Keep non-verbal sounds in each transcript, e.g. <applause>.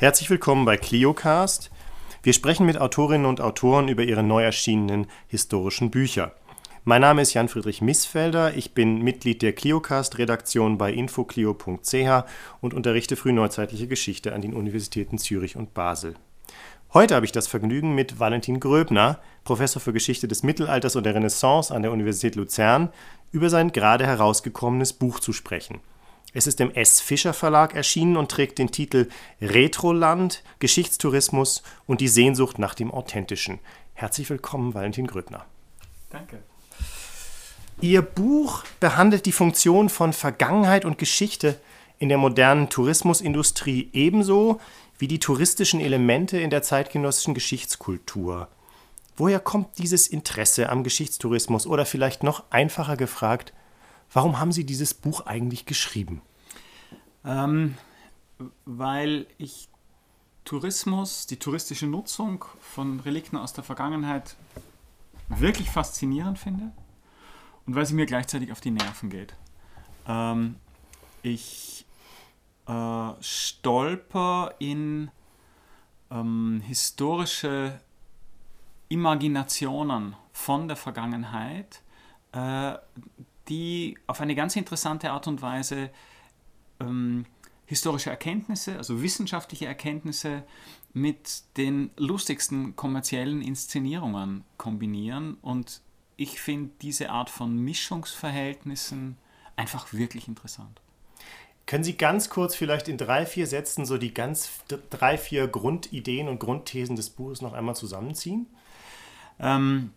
Herzlich willkommen bei ClioCast. Wir sprechen mit Autorinnen und Autoren über ihre neu erschienenen historischen Bücher. Mein Name ist Jan-Friedrich Missfelder. Ich bin Mitglied der ClioCast-Redaktion bei infoclio.ch und unterrichte frühneuzeitliche Geschichte an den Universitäten Zürich und Basel. Heute habe ich das Vergnügen, mit Valentin Gröbner, Professor für Geschichte des Mittelalters und der Renaissance an der Universität Luzern, über sein gerade herausgekommenes Buch zu sprechen. Es ist im S. Fischer Verlag erschienen und trägt den Titel Retroland, Geschichtstourismus und die Sehnsucht nach dem Authentischen. Herzlich willkommen, Valentin Gröbner. Danke. Ihr Buch behandelt die Funktion von Vergangenheit und Geschichte in der modernen Tourismusindustrie ebenso wie die touristischen Elemente in der zeitgenössischen Geschichtskultur. Woher kommt dieses Interesse am Geschichtstourismus oder vielleicht noch einfacher gefragt, warum haben Sie dieses Buch eigentlich geschrieben? Ähm, weil ich Tourismus, die touristische Nutzung von Relikten aus der Vergangenheit wirklich faszinierend finde und weil sie mir gleichzeitig auf die Nerven geht. Ähm, ich äh, stolper in ähm, historische Imaginationen von der Vergangenheit, äh, die auf eine ganz interessante Art und Weise ähm, historische Erkenntnisse, also wissenschaftliche Erkenntnisse mit den lustigsten kommerziellen Inszenierungen kombinieren. Und ich finde diese Art von Mischungsverhältnissen einfach wirklich interessant. Können Sie ganz kurz vielleicht in drei, vier Sätzen so die ganz drei, vier Grundideen und Grundthesen des Buches noch einmal zusammenziehen? Ähm,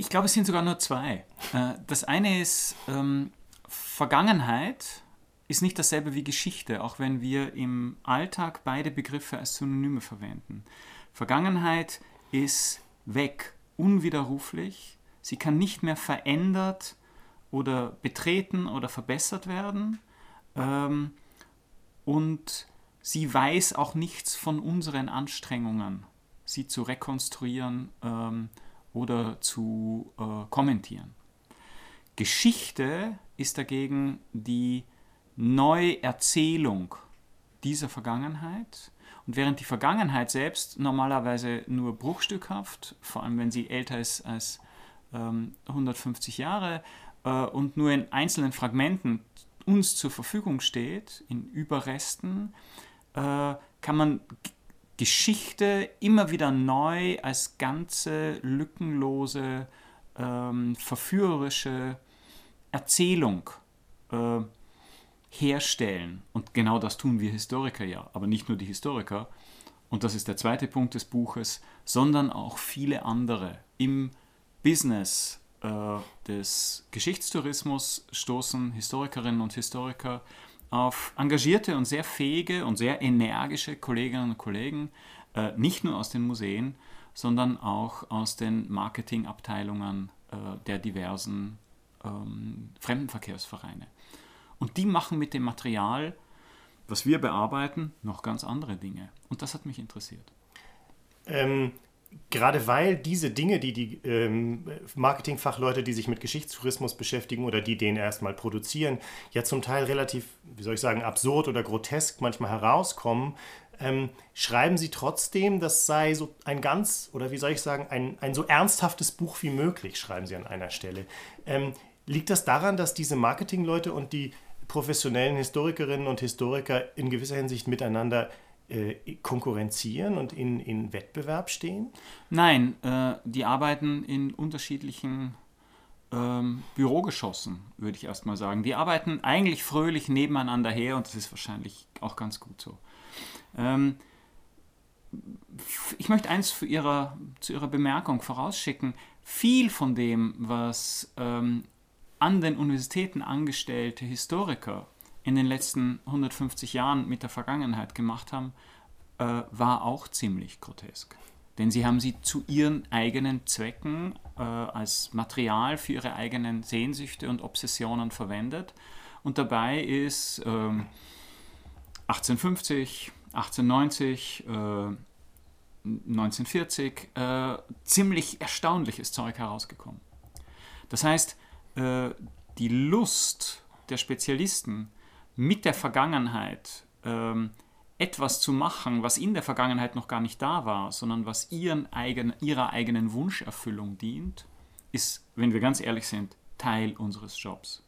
ich glaube, es sind sogar nur zwei. Äh, das eine ist, ähm, Vergangenheit ist nicht dasselbe wie Geschichte, auch wenn wir im Alltag beide Begriffe als Synonyme verwenden. Vergangenheit ist weg, unwiderruflich. Sie kann nicht mehr verändert oder betreten oder verbessert werden. Ähm, und sie weiß auch nichts von unseren Anstrengungen, sie zu rekonstruieren ähm, oder zu äh, kommentieren. Geschichte ist dagegen die Neuerzählung dieser Vergangenheit. Und während die Vergangenheit selbst normalerweise nur bruchstückhaft, vor allem wenn sie älter ist als ähm, 150 Jahre äh, und nur in einzelnen Fragmenten uns zur Verfügung steht, in Überresten, äh, kann man Geschichte immer wieder neu als ganze lückenlose, ähm, verführerische Erzählung äh, herstellen. Und genau das tun wir Historiker ja, aber nicht nur die Historiker. Und das ist der zweite Punkt des Buches, sondern auch viele andere. Im Business äh, des Geschichtstourismus stoßen Historikerinnen und Historiker auf engagierte und sehr fähige und sehr energische Kolleginnen und Kollegen, äh, nicht nur aus den Museen, sondern auch aus den Marketingabteilungen äh, der diversen ähm, Fremdenverkehrsvereine. Und die machen mit dem Material, was wir bearbeiten, noch ganz andere Dinge. Und das hat mich interessiert. Ähm, gerade weil diese Dinge, die die ähm, Marketingfachleute, die sich mit Geschichtstourismus beschäftigen oder die den erstmal produzieren, ja zum Teil relativ, wie soll ich sagen, absurd oder grotesk manchmal herauskommen, ähm, schreiben sie trotzdem, das sei so ein ganz, oder wie soll ich sagen, ein, ein so ernsthaftes Buch wie möglich, schreiben sie an einer Stelle. Ähm, liegt das daran, dass diese Marketingleute und die professionellen Historikerinnen und Historiker in gewisser Hinsicht miteinander konkurrenzieren und in, in Wettbewerb stehen? Nein, äh, die arbeiten in unterschiedlichen ähm, Bürogeschossen, würde ich erst mal sagen. Die arbeiten eigentlich fröhlich nebeneinander her und das ist wahrscheinlich auch ganz gut so. Ähm, ich möchte eins für ihre, zu Ihrer Bemerkung vorausschicken. Viel von dem, was ähm, an den Universitäten angestellte Historiker in den letzten 150 Jahren mit der Vergangenheit gemacht haben, äh, war auch ziemlich grotesk. Denn sie haben sie zu ihren eigenen Zwecken äh, als Material für ihre eigenen Sehnsüchte und Obsessionen verwendet. Und dabei ist äh, 1850, 1890, 1940 ziemlich erstaunliches Zeug herausgekommen. Das heißt, äh, die Lust der Spezialisten mit der Vergangenheit ähm, etwas zu machen, was in der Vergangenheit noch gar nicht da war, sondern was ihren eigen, ihrer eigenen Wunscherfüllung dient, ist, wenn wir ganz ehrlich sind, Teil unseres Jobs.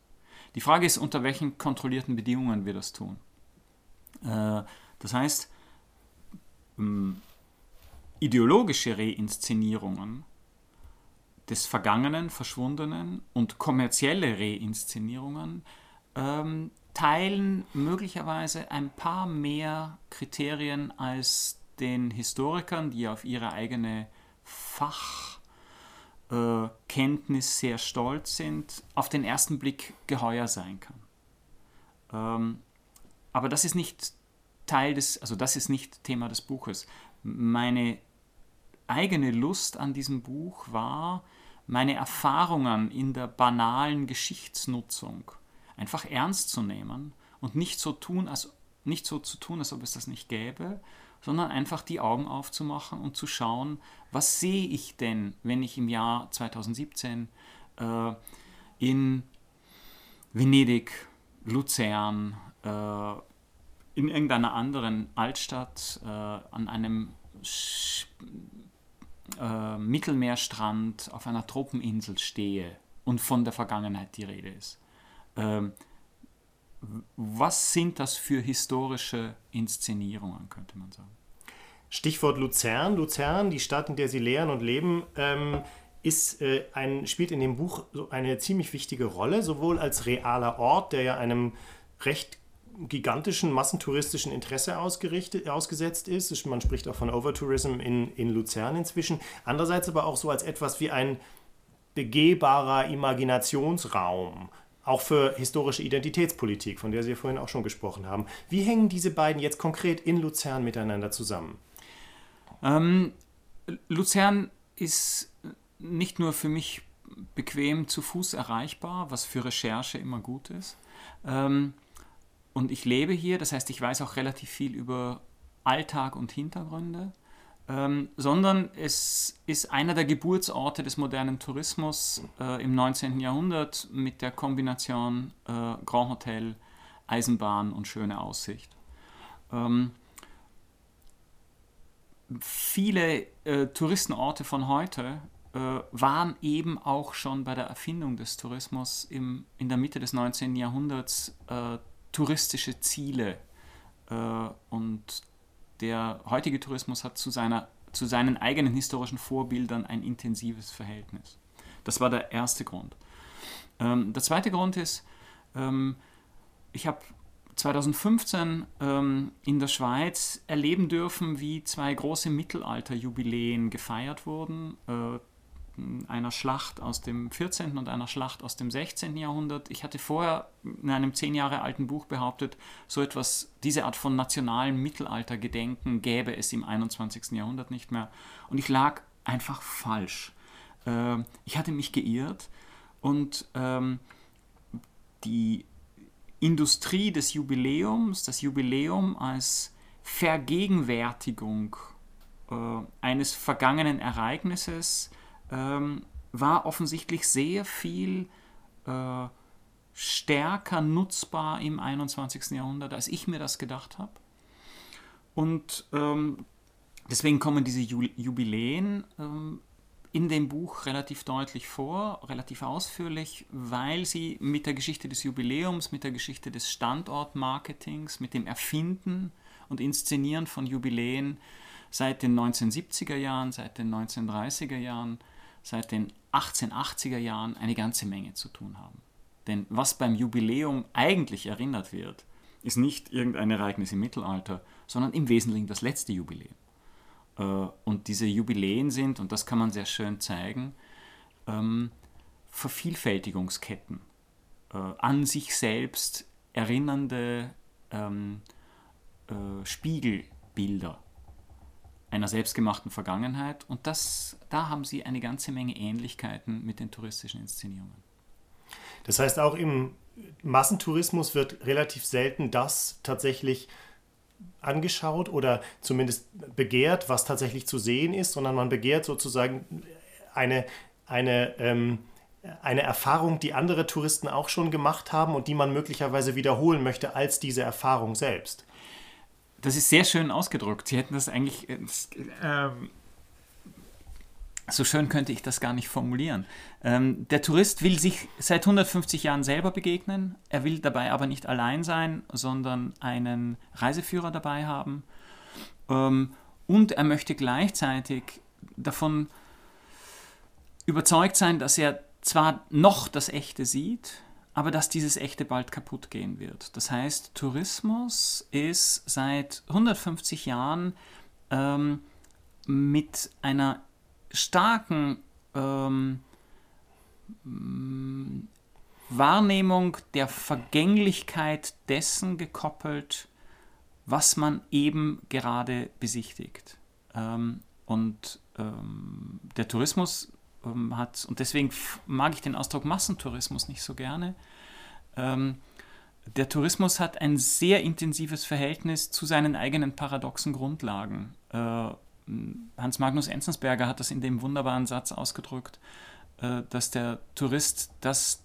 Die Frage ist, unter welchen kontrollierten Bedingungen wir das tun. Äh, das heißt, ähm, ideologische Reinszenierungen des Vergangenen, Verschwundenen und kommerzielle Reinszenierungen ähm, teilen möglicherweise ein paar mehr Kriterien als den Historikern, die auf ihre eigene Fachkenntnis sehr stolz sind, auf den ersten Blick geheuer sein kann. Ähm, aber das ist nicht Teil des, also das ist nicht Thema des Buches. Meine eigene Lust an diesem Buch war, meine Erfahrungen in der banalen Geschichtsnutzung einfach ernst zu nehmen und nicht so tun, als nicht so zu tun, als ob es das nicht gäbe, sondern einfach die Augen aufzumachen und zu schauen, was sehe ich denn, wenn ich im Jahr 2017 äh, in Venedig, Luzern, äh, in irgendeiner anderen Altstadt äh, an einem Sch äh, Mittelmeerstrand auf einer Tropeninsel stehe und von der Vergangenheit die Rede ist. Ähm, was sind das für historische Inszenierungen, könnte man sagen? Stichwort Luzern. Luzern, die Stadt, in der Sie lehren und leben, ähm, ist, äh, ein, spielt in dem Buch eine ziemlich wichtige Rolle, sowohl als realer Ort, der ja einem recht gigantischen massentouristischen Interesse ausgesetzt ist. Man spricht auch von Overtourism in, in Luzern inzwischen. Andererseits aber auch so als etwas wie ein begehbarer Imaginationsraum, auch für historische Identitätspolitik, von der Sie ja vorhin auch schon gesprochen haben. Wie hängen diese beiden jetzt konkret in Luzern miteinander zusammen? Ähm, Luzern ist nicht nur für mich bequem zu Fuß erreichbar, was für Recherche immer gut ist. Ähm, und ich lebe hier, das heißt, ich weiß auch relativ viel über Alltag und Hintergründe ähm, sondern es ist einer der Geburtsorte des modernen Tourismus äh, im 19. Jahrhundert mit der Kombination äh, Grand Hotel, Eisenbahn und schöne Aussicht. Ähm, viele äh, Touristenorte von heute äh, waren eben auch schon bei der Erfindung des Tourismus im, in der Mitte des 19. Jahrhunderts äh, touristische Ziele. Äh, und der heutige Tourismus hat zu, seiner, zu seinen eigenen historischen Vorbildern ein intensives Verhältnis. Das war der erste Grund. Ähm, der zweite Grund ist, ähm, ich habe 2015 ähm, in der Schweiz erleben dürfen, wie zwei große Mittelalterjubiläen gefeiert wurden. Äh, einer Schlacht aus dem 14. und einer Schlacht aus dem 16. Jahrhundert. Ich hatte vorher in einem zehn Jahre alten Buch behauptet, so etwas, diese Art von nationalem Mittelaltergedenken gäbe es im 21. Jahrhundert nicht mehr. Und ich lag einfach falsch. Ähm, ich hatte mich geirrt und ähm, die Industrie des Jubiläums, das Jubiläum als Vergegenwärtigung äh, eines vergangenen Ereignisses, ähm, war offensichtlich sehr viel äh, stärker nutzbar im 21. Jahrhundert, als ich mir das gedacht habe. Und ähm, deswegen kommen diese Jubiläen ähm, in dem Buch relativ deutlich vor, relativ ausführlich, weil sie mit der Geschichte des Jubiläums, mit der Geschichte des Standortmarketings, mit dem Erfinden und Inszenieren von Jubiläen seit den 1970er Jahren, seit den 1930er Jahren seit den 1880er Jahren eine ganze Menge zu tun haben. Denn was beim Jubiläum eigentlich erinnert wird, ist nicht irgendein Ereignis im Mittelalter, sondern im Wesentlichen das letzte Jubiläum. Äh, und diese Jubiläen sind, und das kann man sehr schön zeigen, ähm, Vervielfältigungsketten, äh, an sich selbst erinnernde ähm, äh, Spiegelbilder einer selbstgemachten Vergangenheit. Und das, da haben sie eine ganze Menge Ähnlichkeiten mit den touristischen Inszenierungen. Das heißt, auch im Massentourismus wird relativ selten das tatsächlich angeschaut oder zumindest begehrt, was tatsächlich zu sehen ist, sondern man begehrt sozusagen eine, eine, ähm, eine Erfahrung, die andere Touristen auch schon gemacht haben und die man möglicherweise wiederholen möchte als diese Erfahrung selbst. Das ist sehr schön ausgedrückt. Sie hätten das eigentlich. Äh, ähm, so schön könnte ich das gar nicht formulieren. Ähm, der Tourist will sich seit 150 Jahren selber begegnen. Er will dabei aber nicht allein sein, sondern einen Reiseführer dabei haben. Ähm, und er möchte gleichzeitig davon überzeugt sein, dass er zwar noch das Echte sieht, aber dass dieses Echte bald kaputt gehen wird. Das heißt, Tourismus ist seit 150 Jahren ähm, mit einer starken ähm, Wahrnehmung der Vergänglichkeit dessen gekoppelt, was man eben gerade besichtigt. Ähm, und ähm, der Tourismus ähm, hat, und deswegen mag ich den Ausdruck Massentourismus nicht so gerne, ähm, der Tourismus hat ein sehr intensives Verhältnis zu seinen eigenen paradoxen Grundlagen. Äh, Hans Magnus Enzensberger hat das in dem wunderbaren Satz ausgedrückt, äh, dass der Tourist das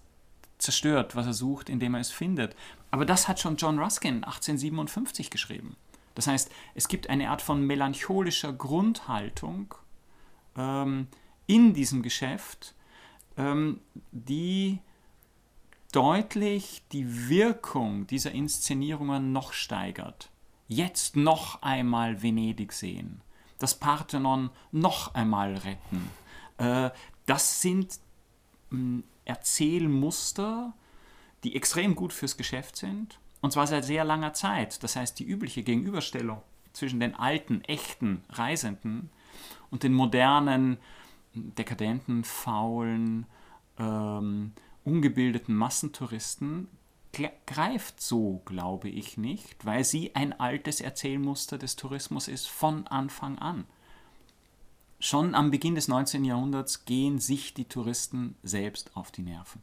zerstört, was er sucht, indem er es findet. Aber das hat schon John Ruskin 1857 geschrieben. Das heißt, es gibt eine Art von melancholischer Grundhaltung, ähm, in diesem Geschäft, ähm, die deutlich die Wirkung dieser Inszenierungen noch steigert. Jetzt noch einmal Venedig sehen, das Parthenon noch einmal retten. Äh, das sind äh, Erzählmuster, die extrem gut fürs Geschäft sind, und zwar seit sehr langer Zeit. Das heißt, die übliche Gegenüberstellung zwischen den alten, echten Reisenden und den modernen, dekadenten, faulen, ähm, ungebildeten Massentouristen greift so, glaube ich, nicht, weil sie ein altes Erzählmuster des Tourismus ist von Anfang an. Schon am Beginn des 19. Jahrhunderts gehen sich die Touristen selbst auf die Nerven.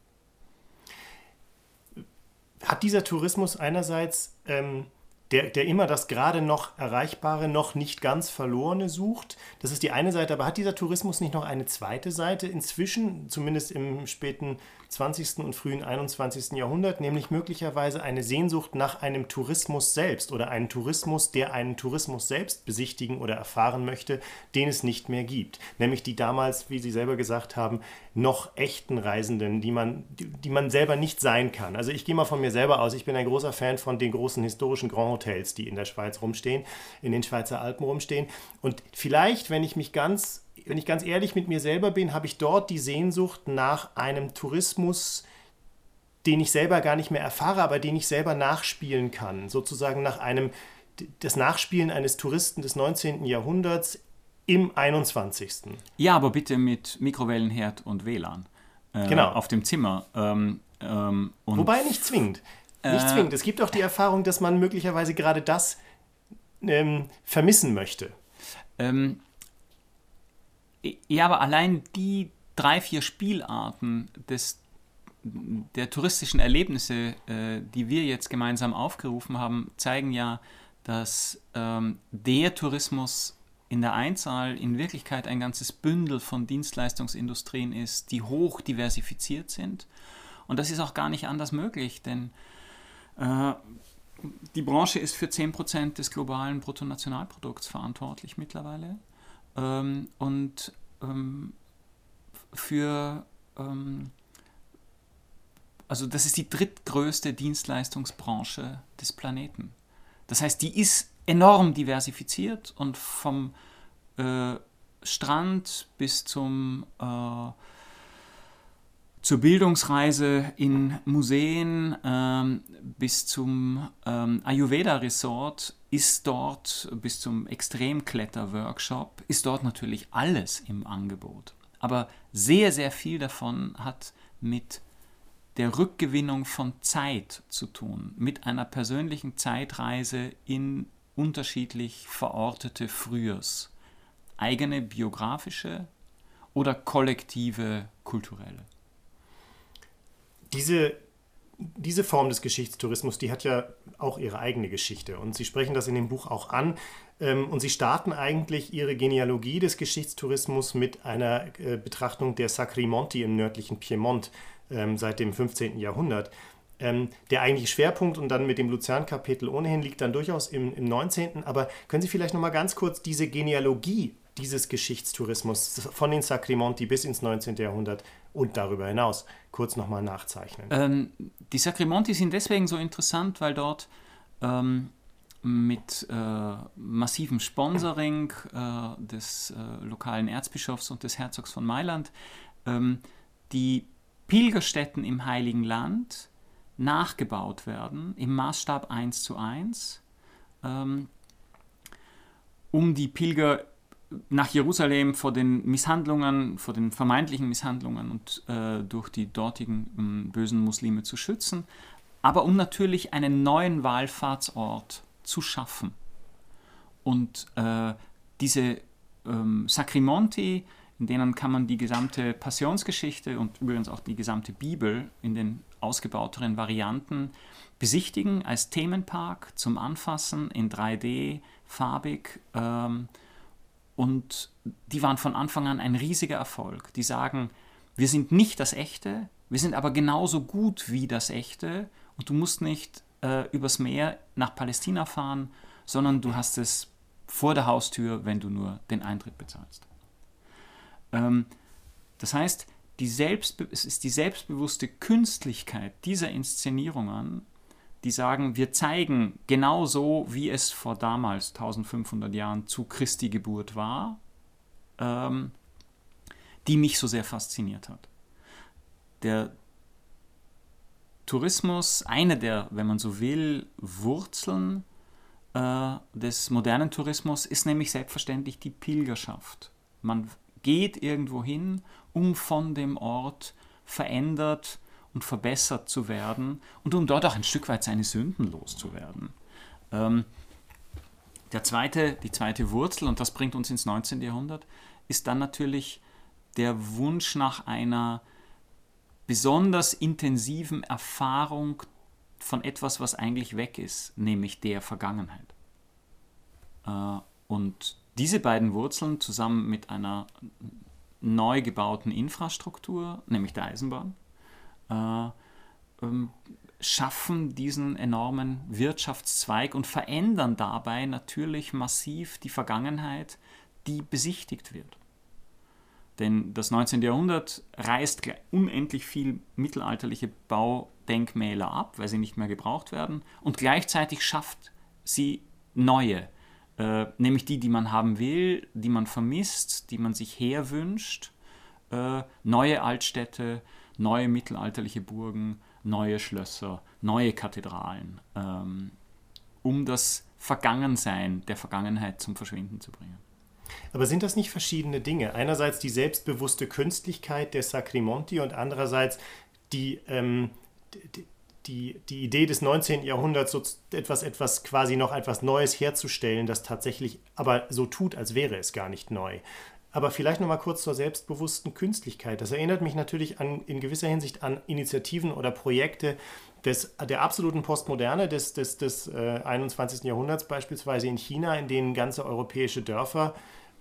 Hat dieser Tourismus einerseits ähm, der, der immer das gerade noch Erreichbare, noch nicht ganz Verlorene sucht. Das ist die eine Seite, aber hat dieser Tourismus nicht noch eine zweite Seite inzwischen, zumindest im späten 20. und frühen 21. Jahrhundert, nämlich möglicherweise eine Sehnsucht nach einem Tourismus selbst oder einen Tourismus, der einen Tourismus selbst besichtigen oder erfahren möchte, den es nicht mehr gibt. Nämlich die damals, wie Sie selber gesagt haben, noch echten Reisenden, die man, die, die man selber nicht sein kann. Also ich gehe mal von mir selber aus, ich bin ein großer Fan von den großen historischen Grand Hotels, die in der Schweiz rumstehen, in den Schweizer Alpen rumstehen. Und vielleicht, wenn ich mich ganz wenn ich ganz ehrlich mit mir selber bin, habe ich dort die Sehnsucht nach einem Tourismus, den ich selber gar nicht mehr erfahre, aber den ich selber nachspielen kann. Sozusagen nach einem, das Nachspielen eines Touristen des 19. Jahrhunderts im 21. Ja, aber bitte mit Mikrowellenherd und WLAN. Äh, genau. Auf dem Zimmer. Ähm, ähm, Wobei nicht zwingend. Nicht äh, zwingend. Es gibt auch die Erfahrung, dass man möglicherweise gerade das ähm, vermissen möchte. Ähm, ja, aber allein die drei, vier Spielarten des, der touristischen Erlebnisse, äh, die wir jetzt gemeinsam aufgerufen haben, zeigen ja, dass ähm, der Tourismus in der Einzahl in Wirklichkeit ein ganzes Bündel von Dienstleistungsindustrien ist, die hoch diversifiziert sind. Und das ist auch gar nicht anders möglich, denn die Branche ist für 10% des globalen Bruttonationalprodukts verantwortlich mittlerweile ähm, und ähm, für, ähm, also das ist die drittgrößte Dienstleistungsbranche des Planeten. Das heißt, die ist enorm diversifiziert und vom äh, Strand bis zum äh, zur Bildungsreise in Museen ähm, bis zum ähm, Ayurveda Resort ist dort bis zum Extremkletter-Workshop, ist dort natürlich alles im Angebot. Aber sehr, sehr viel davon hat mit der Rückgewinnung von Zeit zu tun, mit einer persönlichen Zeitreise in unterschiedlich verortete Frühers, eigene biografische oder kollektive kulturelle diese, diese Form des Geschichtstourismus, die hat ja auch ihre eigene Geschichte. Und Sie sprechen das in dem Buch auch an. Ähm, und Sie starten eigentlich Ihre Genealogie des Geschichtstourismus mit einer äh, Betrachtung der Sacri Monti im nördlichen Piemont ähm, seit dem 15. Jahrhundert. Ähm, der eigentliche Schwerpunkt und dann mit dem Luzern-Kapitel ohnehin liegt dann durchaus im, im 19. Aber können Sie vielleicht noch mal ganz kurz diese Genealogie dieses Geschichtstourismus von den Sacrimonti bis ins 19. Jahrhundert und darüber hinaus kurz nochmal nachzeichnen? Ähm, die Sacrimonti sind deswegen so interessant, weil dort ähm, mit äh, massivem Sponsoring äh, des äh, lokalen Erzbischofs und des Herzogs von Mailand ähm, die Pilgerstätten im Heiligen Land nachgebaut werden im Maßstab 1 zu 1, ähm, um die Pilger nach Jerusalem vor den Misshandlungen, vor den vermeintlichen Misshandlungen und äh, durch die dortigen äh, bösen Muslime zu schützen, aber um natürlich einen neuen Wallfahrtsort zu schaffen. Und äh, diese ähm, Sacrimonti, in denen kann man die gesamte Passionsgeschichte und übrigens auch die gesamte Bibel in den ausgebauteren Varianten besichtigen als Themenpark zum Anfassen in 3D, farbig. Ähm, und die waren von Anfang an ein riesiger Erfolg. Die sagen, wir sind nicht das Echte, wir sind aber genauso gut wie das Echte und du musst nicht äh, übers Meer nach Palästina fahren, sondern du hast es vor der Haustür, wenn du nur den Eintritt bezahlst. Ähm, das heißt, die es ist die selbstbewusste Künstlichkeit dieser Inszenierungen, die sagen, wir zeigen genau so, wie es vor damals 1500 Jahren zu Christi Geburt war, ähm, die mich so sehr fasziniert hat. Der Tourismus, eine der, wenn man so will, Wurzeln äh, des modernen Tourismus ist nämlich selbstverständlich die Pilgerschaft. Man geht irgendwo hin, um von dem Ort verändert und verbessert zu werden und um dort auch ein Stück weit seine Sünden loszuwerden. Ähm, der zweite, die zweite Wurzel, und das bringt uns ins 19. Jahrhundert, ist dann natürlich der Wunsch nach einer besonders intensiven Erfahrung von etwas, was eigentlich weg ist, nämlich der Vergangenheit. Äh, und diese beiden Wurzeln zusammen mit einer neu gebauten Infrastruktur, nämlich der Eisenbahn, äh, ähm, schaffen diesen enormen Wirtschaftszweig und verändern dabei natürlich massiv die Vergangenheit, die besichtigt wird. Denn das 19. Jahrhundert reißt unendlich viel mittelalterliche Baudenkmäler ab, weil sie nicht mehr gebraucht werden, und gleichzeitig schafft sie neue, äh, nämlich die, die man haben will, die man vermisst, die man sich herwünscht, äh, neue Altstädte, neue mittelalterliche Burgen, neue Schlösser, neue Kathedralen, ähm, um das Vergangensein der Vergangenheit zum Verschwinden zu bringen. Aber sind das nicht verschiedene Dinge? Einerseits die selbstbewusste Künstlichkeit der Sacrimonti und andererseits die, ähm, die, die, Idee des 19. Jahrhunderts, so etwas, etwas quasi noch etwas Neues herzustellen, das tatsächlich aber so tut, als wäre es gar nicht neu. Aber vielleicht noch mal kurz zur selbstbewussten Künstlichkeit. Das erinnert mich natürlich an, in gewisser Hinsicht an Initiativen oder Projekte des, der absoluten Postmoderne des, des, des äh, 21. Jahrhunderts, beispielsweise in China, in denen ganze europäische Dörfer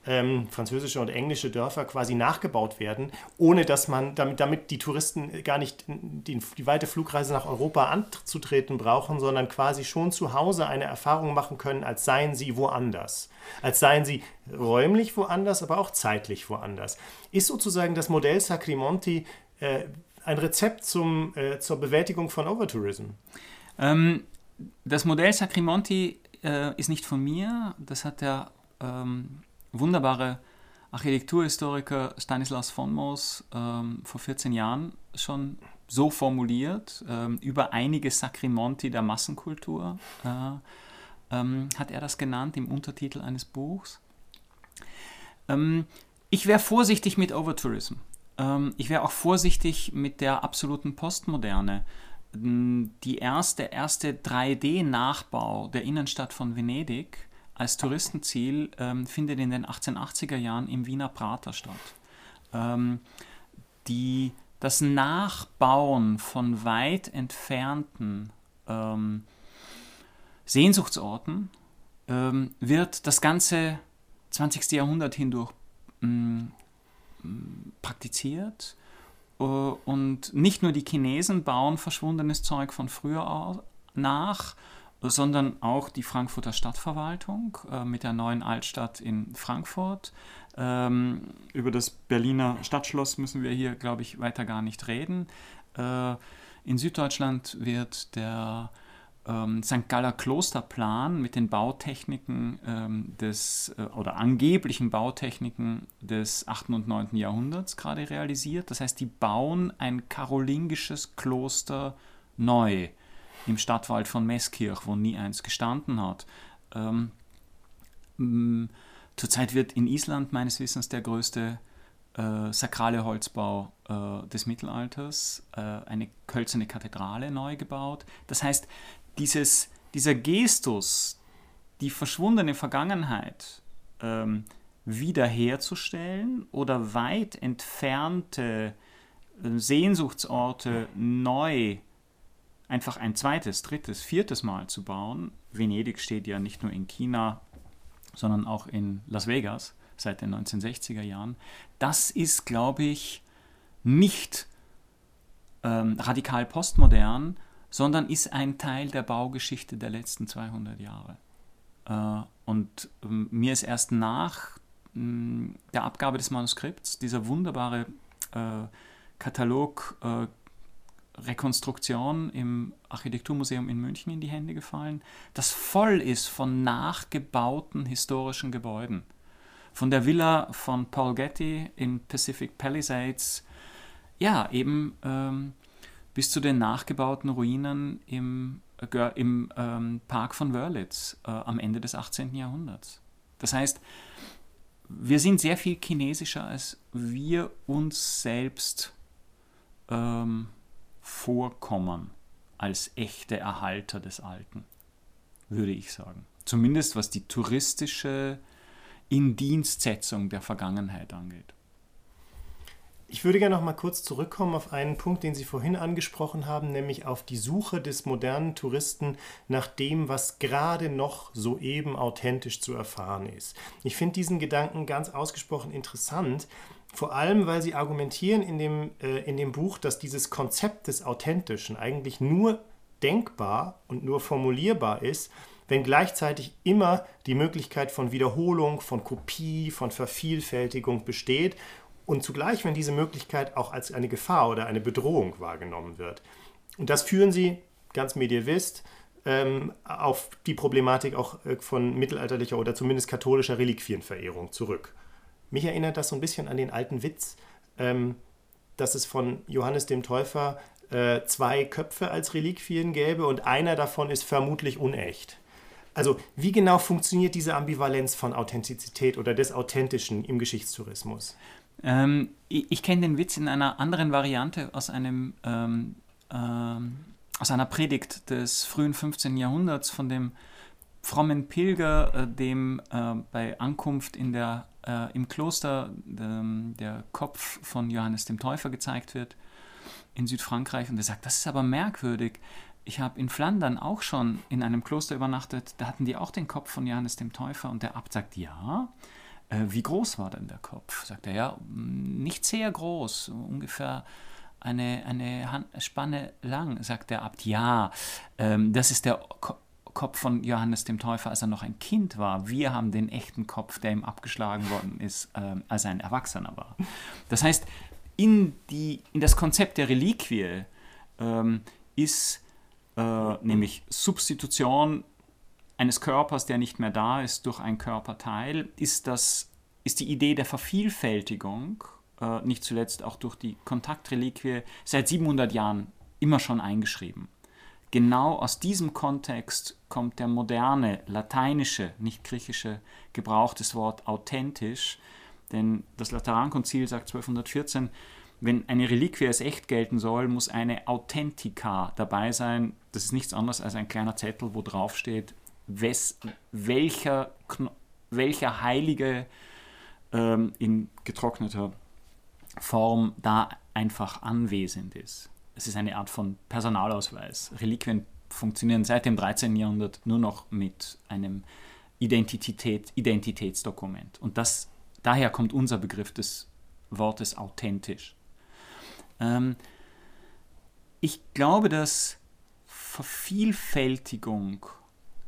ähm, französische und englische Dörfer quasi nachgebaut werden, ohne dass man, damit, damit die Touristen gar nicht die, die weite Flugreise nach Europa anzutreten brauchen, sondern quasi schon zu Hause eine Erfahrung machen können, als seien sie woanders. Als seien sie räumlich woanders, aber auch zeitlich woanders. Ist sozusagen das Modell Sacrimonti äh, ein Rezept zum, äh, zur Bewältigung von Overtourism? Ähm, das Modell Sacrimonti äh, ist nicht von mir, das hat der ähm, wunderbare Architekturhistoriker Stanislaus von Moos ähm, vor 14 Jahren schon so formuliert, ähm, über einige Sacrimonti der Massenkultur, äh, ähm, hat er das genannt im Untertitel eines Buchs. Ähm, ich wäre vorsichtig mit Overtourism. Ähm, ich wäre auch vorsichtig mit der absoluten Postmoderne. Die erste, erste 3D-Nachbau der Innenstadt von Venedig als Touristenziel ähm, findet in den 1880er Jahren im Wiener Prater statt. Ähm, die, das Nachbauen von weit entfernten ähm, Sehnsuchtsorten ähm, wird das ganze 20. Jahrhundert hindurch mm, praktiziert und nicht nur die Chinesen bauen verschwundenes Zeug von früher nach, sondern auch die Frankfurter Stadtverwaltung äh, mit der neuen Altstadt in Frankfurt. Ähm, über das Berliner Stadtschloss müssen wir hier, glaube ich, weiter gar nicht reden. Äh, in Süddeutschland wird der ähm, St. Galler Klosterplan mit den Bautechniken ähm, des äh, oder angeblichen Bautechniken des 8. und 9. Jahrhunderts gerade realisiert. Das heißt, die bauen ein karolingisches Kloster neu im Stadtwald von Meßkirch, wo nie eins gestanden hat. Ähm, zurzeit wird in Island meines Wissens der größte äh, sakrale Holzbau äh, des Mittelalters, äh, eine hölzerne Kathedrale neu gebaut. Das heißt, dieses, dieser Gestus, die verschwundene Vergangenheit ähm, wiederherzustellen oder weit entfernte äh, Sehnsuchtsorte neu einfach ein zweites, drittes, viertes Mal zu bauen. Venedig steht ja nicht nur in China, sondern auch in Las Vegas seit den 1960er Jahren. Das ist, glaube ich, nicht ähm, radikal postmodern, sondern ist ein Teil der Baugeschichte der letzten 200 Jahre. Äh, und ähm, mir ist erst nach mh, der Abgabe des Manuskripts dieser wunderbare äh, Katalog äh, Rekonstruktion im Architekturmuseum in München in die Hände gefallen, das voll ist von nachgebauten historischen Gebäuden. Von der Villa von Paul Getty in Pacific Palisades, ja, eben ähm, bis zu den nachgebauten Ruinen im, äh, im ähm, Park von Wörlitz äh, am Ende des 18. Jahrhunderts. Das heißt, wir sind sehr viel chinesischer, als wir uns selbst ähm, vorkommen als echte Erhalter des Alten, würde ich sagen. Zumindest was die touristische Indienstsetzung der Vergangenheit angeht. Ich würde gerne noch mal kurz zurückkommen auf einen Punkt, den Sie vorhin angesprochen haben, nämlich auf die Suche des modernen Touristen nach dem, was gerade noch soeben authentisch zu erfahren ist. Ich finde diesen Gedanken ganz ausgesprochen interessant, vor allem, weil sie argumentieren in dem, äh, in dem Buch, dass dieses Konzept des Authentischen eigentlich nur denkbar und nur formulierbar ist, wenn gleichzeitig immer die Möglichkeit von Wiederholung, von Kopie, von Vervielfältigung besteht und zugleich, wenn diese Möglichkeit auch als eine Gefahr oder eine Bedrohung wahrgenommen wird. Und das führen sie, ganz medievist, ähm, auf die Problematik auch äh, von mittelalterlicher oder zumindest katholischer Reliquienverehrung zurück. Mich erinnert das so ein bisschen an den alten Witz, ähm, dass es von Johannes dem Täufer äh, zwei Köpfe als Reliquien gäbe und einer davon ist vermutlich unecht. Also wie genau funktioniert diese Ambivalenz von Authentizität oder des Authentischen im Geschichtstourismus? Ähm, ich, ich kenne den Witz in einer anderen Variante aus einem ähm, ähm, aus einer Predigt des frühen 15. Jahrhunderts von dem frommen Pilger, äh, dem äh, bei Ankunft in der äh, im Kloster ähm, der Kopf von Johannes dem Täufer gezeigt wird in Südfrankreich und er sagt, das ist aber merkwürdig. Ich habe in Flandern auch schon in einem Kloster übernachtet, da hatten die auch den Kopf von Johannes dem Täufer und der Abt sagt, ja. Äh, wie groß war denn der Kopf? Sagt er, ja, nicht sehr groß, ungefähr eine, eine Handspanne lang, sagt der Abt. Ja, ähm, das ist der Kopf Kopf von Johannes dem Täufer, als er noch ein Kind war. Wir haben den echten Kopf, der ihm abgeschlagen worden ist, äh, als er ein Erwachsener war. Das heißt, in, die, in das Konzept der Reliquie ähm, ist äh, nämlich Substitution eines Körpers, der nicht mehr da ist, durch ein Körperteil, ist, das, ist die Idee der Vervielfältigung, äh, nicht zuletzt auch durch die Kontaktreliquie, seit 700 Jahren immer schon eingeschrieben genau aus diesem Kontext kommt der moderne, lateinische, nicht griechische Gebrauch des Wort authentisch. Denn das Laterankonzil sagt 1214, wenn eine Reliquie als echt gelten soll, muss eine Authentica dabei sein. Das ist nichts anderes als ein kleiner Zettel, wo drauf steht, wes, welcher, welcher Heilige ähm, in getrockneter Form da einfach anwesend ist es ist eine Art von Personalausweis. Reliquien funktionieren seit dem 13. Jahrhundert nur noch mit einem Identität, Identitätsdokument. Und das, daher kommt unser Begriff des Wortes authentisch. Ähm, ich glaube, dass Vervielfältigung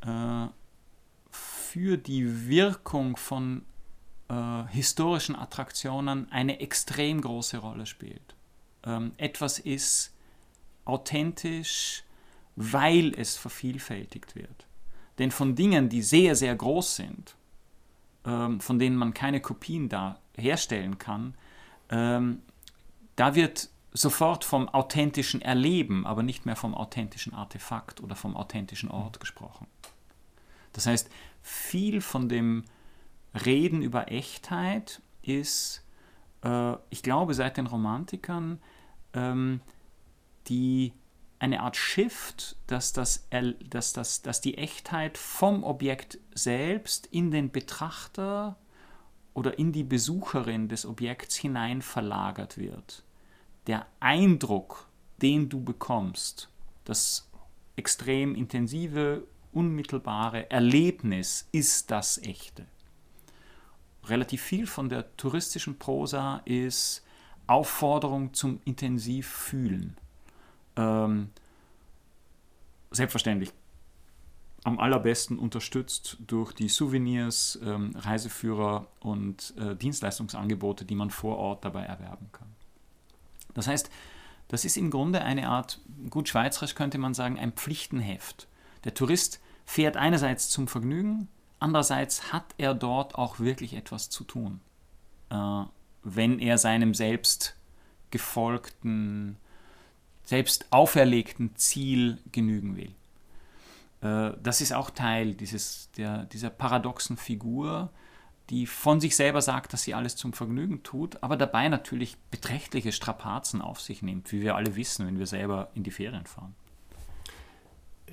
äh, für die Wirkung von äh, historischen Attraktionen eine extrem große Rolle spielt. Ähm, etwas ist authentisch, weil es vervielfältigt wird. Denn von Dingen, die sehr, sehr groß sind, ähm, von denen man keine Kopien da herstellen kann, ähm, da wird sofort vom authentischen Erleben, aber nicht mehr vom authentischen Artefakt oder vom authentischen Ort gesprochen. Das heißt, viel von dem Reden über Echtheit ist, äh, ich glaube, seit den Romantikern ähm, die eine Art Shift, dass, das, dass, das, dass die Echtheit vom Objekt selbst in den Betrachter oder in die Besucherin des Objekts hinein verlagert wird. Der Eindruck, den du bekommst, das extrem intensive, unmittelbare Erlebnis ist das Echte. Relativ viel von der touristischen Prosa ist Aufforderung zum intensiv Fühlen. Ähm, selbstverständlich am allerbesten unterstützt durch die Souvenirs, ähm, Reiseführer und äh, Dienstleistungsangebote, die man vor Ort dabei erwerben kann. Das heißt, das ist im Grunde eine Art, gut schweizerisch könnte man sagen, ein Pflichtenheft. Der Tourist fährt einerseits zum Vergnügen, andererseits hat er dort auch wirklich etwas zu tun, äh, wenn er seinem selbst gefolgten, selbst auferlegten Ziel genügen will. Äh, das ist auch Teil dieses, der, dieser paradoxen Figur, die von sich selber sagt, dass sie alles zum Vergnügen tut, aber dabei natürlich beträchtliche Strapazen auf sich nimmt, wie wir alle wissen, wenn wir selber in die Ferien fahren.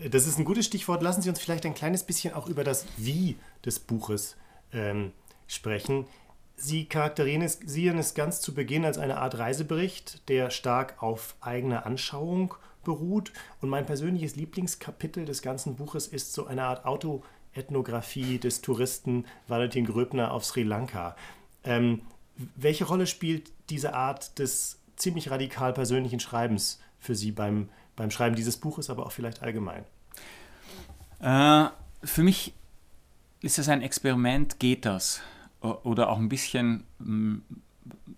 Das ist ein gutes Stichwort. Lassen Sie uns vielleicht ein kleines bisschen auch über das Wie des Buches ähm, sprechen. Sie charakterisieren es ganz zu Beginn als eine Art Reisebericht, der stark auf eigener Anschauung beruht. Und mein persönliches Lieblingskapitel des ganzen Buches ist so eine Art Autoethnographie des Touristen Valentin Gröbner auf Sri Lanka. Ähm, welche Rolle spielt diese Art des ziemlich radikal persönlichen Schreibens für Sie beim, beim Schreiben dieses Buches, aber auch vielleicht allgemein? Äh, für mich ist es ein Experiment, geht das? Oder auch ein bisschen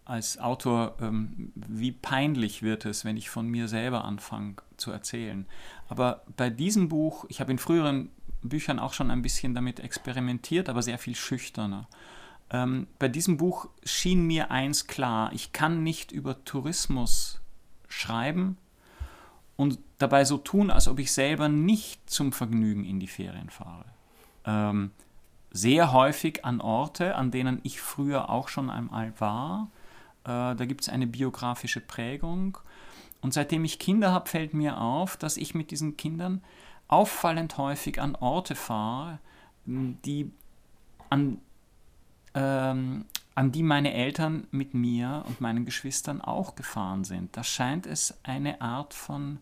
als Autor, ähm, wie peinlich wird es, wenn ich von mir selber anfange zu erzählen. Aber bei diesem Buch, ich habe in früheren Büchern auch schon ein bisschen damit experimentiert, aber sehr viel schüchterner. Ähm, bei diesem Buch schien mir eins klar, ich kann nicht über Tourismus schreiben und dabei so tun, als ob ich selber nicht zum Vergnügen in die Ferien fahre. Ähm, sehr häufig an Orte, an denen ich früher auch schon einmal war. Äh, da gibt es eine biografische Prägung. Und seitdem ich Kinder habe, fällt mir auf, dass ich mit diesen Kindern auffallend häufig an Orte fahre, die an, ähm, an die meine Eltern mit mir und meinen Geschwistern auch gefahren sind. Da scheint es eine Art von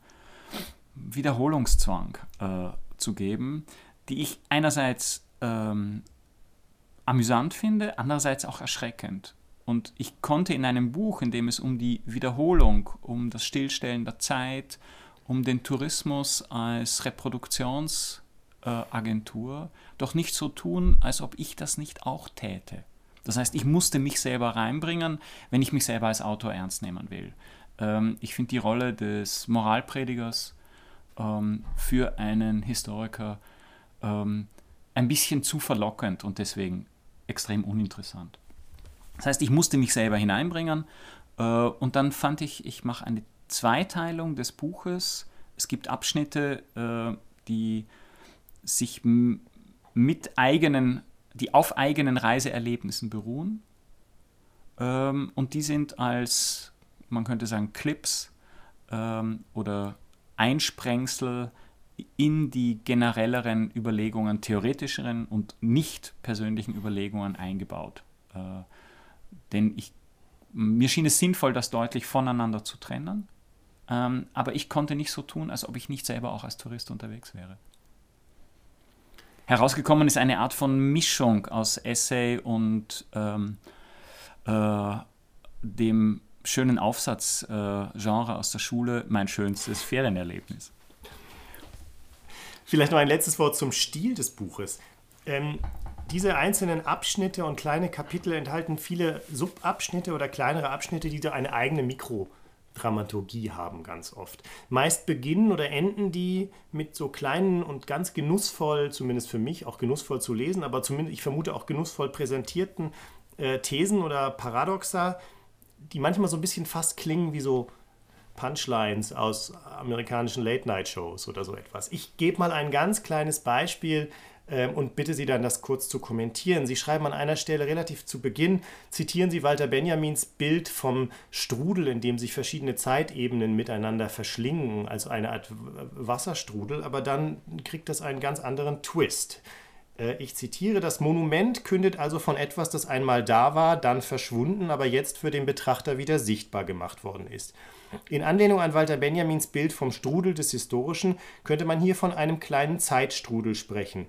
Wiederholungszwang äh, zu geben, die ich einerseits ähm, amüsant finde, andererseits auch erschreckend. Und ich konnte in einem Buch, in dem es um die Wiederholung, um das Stillstellen der Zeit, um den Tourismus als Reproduktionsagentur, äh, doch nicht so tun, als ob ich das nicht auch täte. Das heißt, ich musste mich selber reinbringen, wenn ich mich selber als Autor ernst nehmen will. Ähm, ich finde die Rolle des Moralpredigers ähm, für einen Historiker ähm, ein bisschen zu verlockend und deswegen extrem uninteressant. Das heißt, ich musste mich selber hineinbringen äh, und dann fand ich, ich mache eine Zweiteilung des Buches. Es gibt Abschnitte, äh, die sich mit eigenen, die auf eigenen Reiseerlebnissen beruhen. Ähm, und die sind als, man könnte sagen, Clips ähm, oder Einsprengsel in die generelleren Überlegungen, theoretischeren und nicht persönlichen Überlegungen eingebaut. Äh, denn ich, mir schien es sinnvoll, das deutlich voneinander zu trennen, ähm, aber ich konnte nicht so tun, als ob ich nicht selber auch als Tourist unterwegs wäre. Herausgekommen ist eine Art von Mischung aus Essay und ähm, äh, dem schönen Aufsatzgenre äh, aus der Schule mein schönstes Ferienerlebnis. Vielleicht noch ein letztes Wort zum Stil des Buches. Ähm, diese einzelnen Abschnitte und kleine Kapitel enthalten viele Subabschnitte oder kleinere Abschnitte, die da eine eigene Mikrodramaturgie haben, ganz oft. Meist beginnen oder enden die mit so kleinen und ganz genussvoll, zumindest für mich auch genussvoll zu lesen, aber zumindest ich vermute auch genussvoll präsentierten äh, Thesen oder Paradoxa, die manchmal so ein bisschen fast klingen wie so Punchlines aus amerikanischen Late-Night-Shows oder so etwas. Ich gebe mal ein ganz kleines Beispiel und bitte Sie dann, das kurz zu kommentieren. Sie schreiben an einer Stelle relativ zu Beginn, zitieren Sie Walter Benjamins Bild vom Strudel, in dem sich verschiedene Zeitebenen miteinander verschlingen, also eine Art Wasserstrudel, aber dann kriegt das einen ganz anderen Twist. Äh, ich zitiere, das Monument kündet also von etwas, das einmal da war, dann verschwunden, aber jetzt für den Betrachter wieder sichtbar gemacht worden ist. In Anlehnung an Walter Benjamins Bild vom Strudel des Historischen könnte man hier von einem kleinen Zeitstrudel sprechen.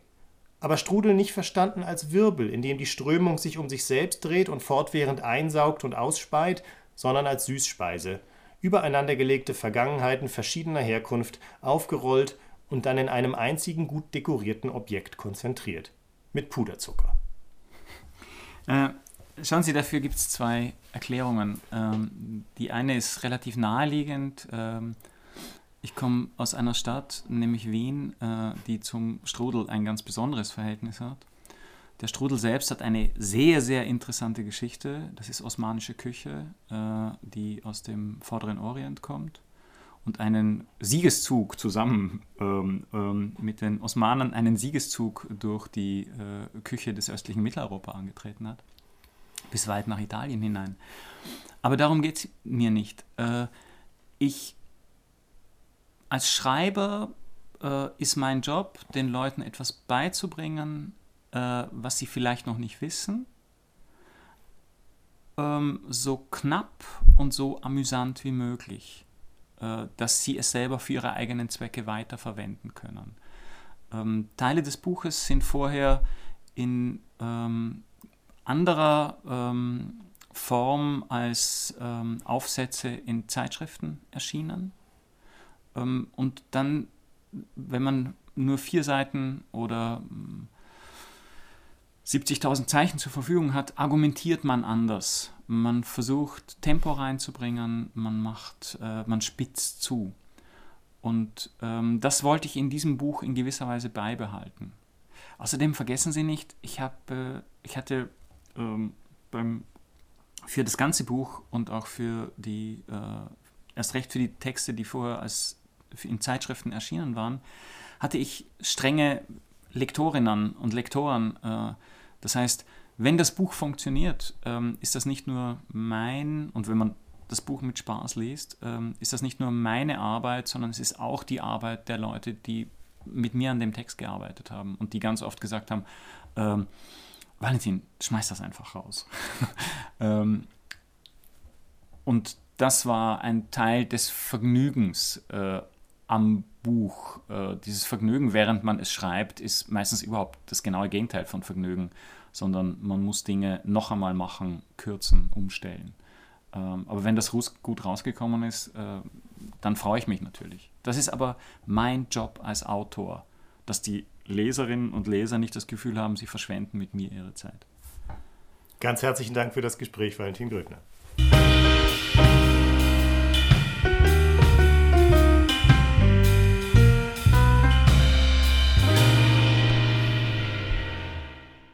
Aber Strudel nicht verstanden als Wirbel, in dem die Strömung sich um sich selbst dreht und fortwährend einsaugt und ausspeit, sondern als Süßspeise. Übereinandergelegte Vergangenheiten verschiedener Herkunft, aufgerollt und dann in einem einzigen gut dekorierten Objekt konzentriert. Mit Puderzucker. Äh, schauen Sie, dafür gibt es zwei Erklärungen. Ähm, die eine ist relativ naheliegend. Ähm, ich komme aus einer Stadt, nämlich Wien, äh, die zum Strudel ein ganz besonderes Verhältnis hat. Der Strudel selbst hat eine sehr, sehr interessante Geschichte. Das ist osmanische Küche, äh, die aus dem Vorderen Orient kommt und einen Siegeszug zusammen ähm, ähm, mit den Osmanen einen Siegeszug durch die äh, Küche des östlichen Mitteleuropa angetreten hat, bis weit nach Italien hinein. Aber darum geht es mir nicht. Ich als Schreiber äh, ist mein Job, den Leuten etwas beizubringen, äh, was sie vielleicht noch nicht wissen, ähm, so knapp und so amüsant wie möglich äh, dass sie es selber für ihre eigenen Zwecke weiterverwenden können. Ähm, Teile des Buches sind vorher in ähm, anderer ähm, Form als ähm, Aufsätze in Zeitschriften erschienen. Ähm, und dann, wenn man nur vier Seiten oder 70.000 hm, Zeichen zur Verfügung hat, argumentiert man anders man versucht Tempo reinzubringen, man macht, äh, man spitzt zu. Und ähm, das wollte ich in diesem Buch in gewisser Weise beibehalten. Außerdem vergessen Sie nicht, ich, hab, äh, ich hatte ähm, beim, für das ganze Buch und auch für die, äh, erst recht für die Texte, die vorher als in Zeitschriften erschienen waren, hatte ich strenge Lektorinnen und Lektoren. Äh, das heißt, wenn das Buch funktioniert, ähm, ist das nicht nur mein, und wenn man das Buch mit Spaß liest, ähm, ist das nicht nur meine Arbeit, sondern es ist auch die Arbeit der Leute, die mit mir an dem Text gearbeitet haben und die ganz oft gesagt haben, ähm, Valentin, schmeiß das einfach raus. <laughs> und das war ein Teil des Vergnügens äh, am Buch. Äh, dieses Vergnügen, während man es schreibt, ist meistens überhaupt das genaue Gegenteil von Vergnügen sondern man muss Dinge noch einmal machen, kürzen, umstellen. Ähm, aber wenn das gut rausgekommen ist, äh, dann freue ich mich natürlich. Das ist aber mein Job als Autor, dass die Leserinnen und Leser nicht das Gefühl haben, sie verschwenden mit mir ihre Zeit. Ganz herzlichen Dank für das Gespräch, Valentin Gröbner.